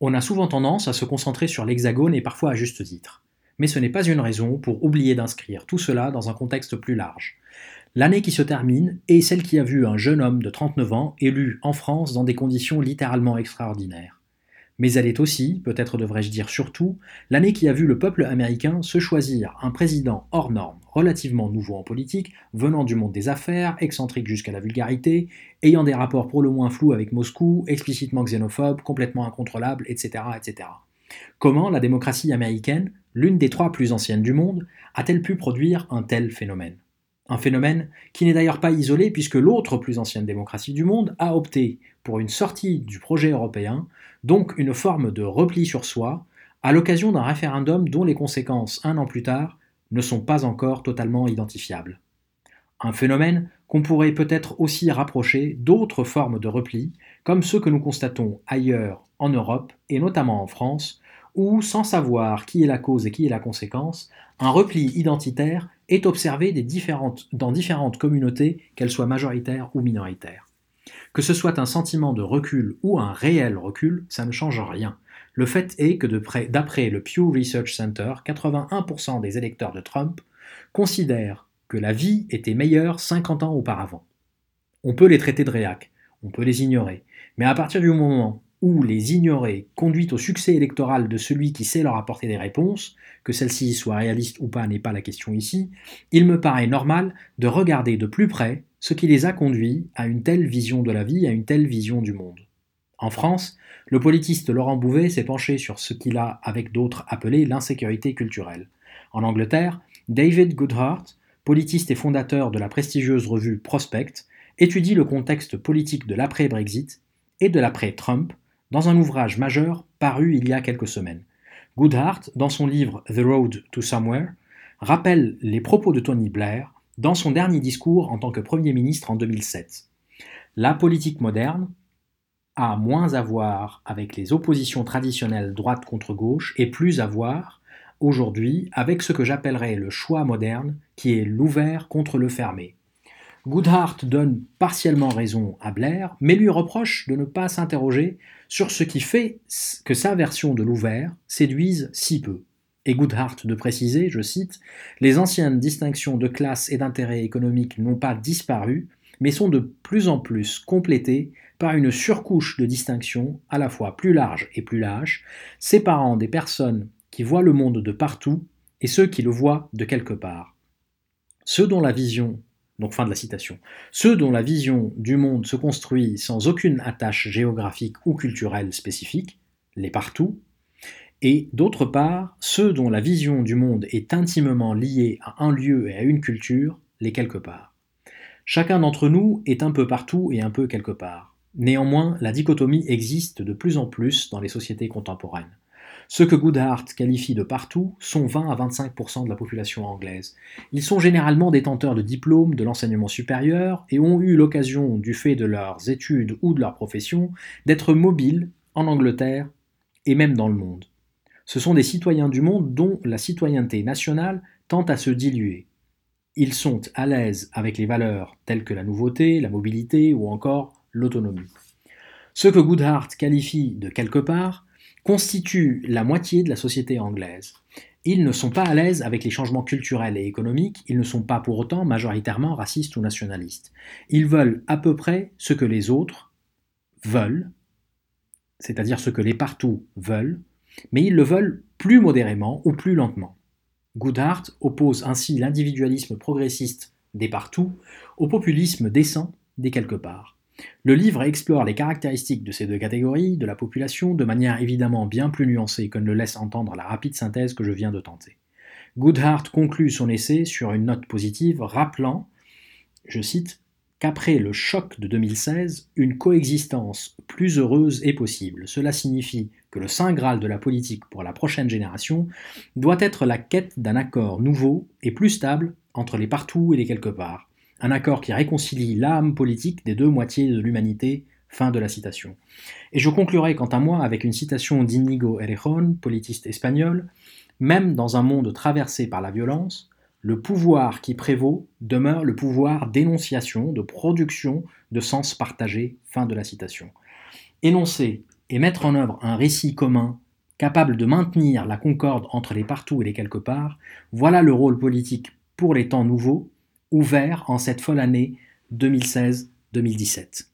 On a souvent tendance à se concentrer sur l'hexagone et parfois à juste titre. Mais ce n'est pas une raison pour oublier d'inscrire tout cela dans un contexte plus large. L'année qui se termine est celle qui a vu un jeune homme de 39 ans élu en France dans des conditions littéralement extraordinaires. Mais elle est aussi, peut-être devrais-je dire surtout, l'année qui a vu le peuple américain se choisir un président hors norme, relativement nouveau en politique, venant du monde des affaires, excentrique jusqu'à la vulgarité, ayant des rapports pour le moins flous avec Moscou, explicitement xénophobe, complètement incontrôlable, etc., etc. Comment la démocratie américaine, l'une des trois plus anciennes du monde, a-t-elle pu produire un tel phénomène? Un phénomène qui n'est d'ailleurs pas isolé puisque l'autre plus ancienne démocratie du monde a opté pour une sortie du projet européen, donc une forme de repli sur soi, à l'occasion d'un référendum dont les conséquences, un an plus tard, ne sont pas encore totalement identifiables. Un phénomène qu'on pourrait peut-être aussi rapprocher d'autres formes de repli, comme ceux que nous constatons ailleurs en Europe et notamment en France, où, sans savoir qui est la cause et qui est la conséquence, un repli identitaire est observé dans différentes communautés, qu'elles soient majoritaires ou minoritaires. Que ce soit un sentiment de recul ou un réel recul, ça ne change rien. Le fait est que d'après le Pew Research Center, 81% des électeurs de Trump considèrent que la vie était meilleure 50 ans auparavant. On peut les traiter de réac, on peut les ignorer, mais à partir du moment ou les ignorer conduit au succès électoral de celui qui sait leur apporter des réponses, que celles-ci soient réalistes ou pas n'est pas la question ici, il me paraît normal de regarder de plus près ce qui les a conduits à une telle vision de la vie, à une telle vision du monde. En France, le politiste Laurent Bouvet s'est penché sur ce qu'il a, avec d'autres, appelé l'insécurité culturelle. En Angleterre, David Goodhart, politiste et fondateur de la prestigieuse revue Prospect, étudie le contexte politique de l'après-Brexit et de l'après-Trump dans un ouvrage majeur paru il y a quelques semaines. Goodhart, dans son livre The Road to Somewhere, rappelle les propos de Tony Blair dans son dernier discours en tant que Premier ministre en 2007. La politique moderne a moins à voir avec les oppositions traditionnelles droite contre gauche et plus à voir aujourd'hui avec ce que j'appellerais le choix moderne qui est l'ouvert contre le fermé. Goodhart donne partiellement raison à Blair, mais lui reproche de ne pas s'interroger sur ce qui fait que sa version de l'ouvert séduise si peu. Et Goodhart de préciser, je cite, Les anciennes distinctions de classe et d'intérêt économique n'ont pas disparu, mais sont de plus en plus complétées par une surcouche de distinctions à la fois plus large et plus lâche, séparant des personnes qui voient le monde de partout et ceux qui le voient de quelque part. Ceux dont la vision donc fin de la citation. Ceux dont la vision du monde se construit sans aucune attache géographique ou culturelle spécifique, les partout, et d'autre part, ceux dont la vision du monde est intimement liée à un lieu et à une culture, les quelque part. Chacun d'entre nous est un peu partout et un peu quelque part. Néanmoins, la dichotomie existe de plus en plus dans les sociétés contemporaines. Ceux que Goodhart qualifie de partout sont 20 à 25% de la population anglaise. Ils sont généralement détenteurs de diplômes de l'enseignement supérieur et ont eu l'occasion, du fait de leurs études ou de leur profession, d'être mobiles en Angleterre et même dans le monde. Ce sont des citoyens du monde dont la citoyenneté nationale tend à se diluer. Ils sont à l'aise avec les valeurs telles que la nouveauté, la mobilité ou encore l'autonomie. Ceux que Goodhart qualifie de quelque part constituent la moitié de la société anglaise. Ils ne sont pas à l'aise avec les changements culturels et économiques, ils ne sont pas pour autant majoritairement racistes ou nationalistes. Ils veulent à peu près ce que les autres veulent, c'est-à-dire ce que les partout veulent, mais ils le veulent plus modérément ou plus lentement. Goodhart oppose ainsi l'individualisme progressiste des partout au populisme décent des quelque part. Le livre explore les caractéristiques de ces deux catégories de la population de manière évidemment bien plus nuancée que ne le laisse entendre la rapide synthèse que je viens de tenter. Goodhart conclut son essai sur une note positive rappelant, je cite, qu'après le choc de 2016, une coexistence plus heureuse est possible. Cela signifie que le saint graal de la politique pour la prochaine génération doit être la quête d'un accord nouveau et plus stable entre les partout et les quelque part, un accord qui réconcilie l'âme politique des deux moitiés de l'humanité. Fin de la citation. Et je conclurai quant à moi avec une citation d'Inigo Errejón, politiste espagnol. Même dans un monde traversé par la violence, le pouvoir qui prévaut demeure le pouvoir d'énonciation, de production de sens partagé. Fin de la citation. Énoncer et mettre en œuvre un récit commun capable de maintenir la concorde entre les partout et les quelque part, voilà le rôle politique pour les temps nouveaux, ouvert en cette folle année 2016-2017.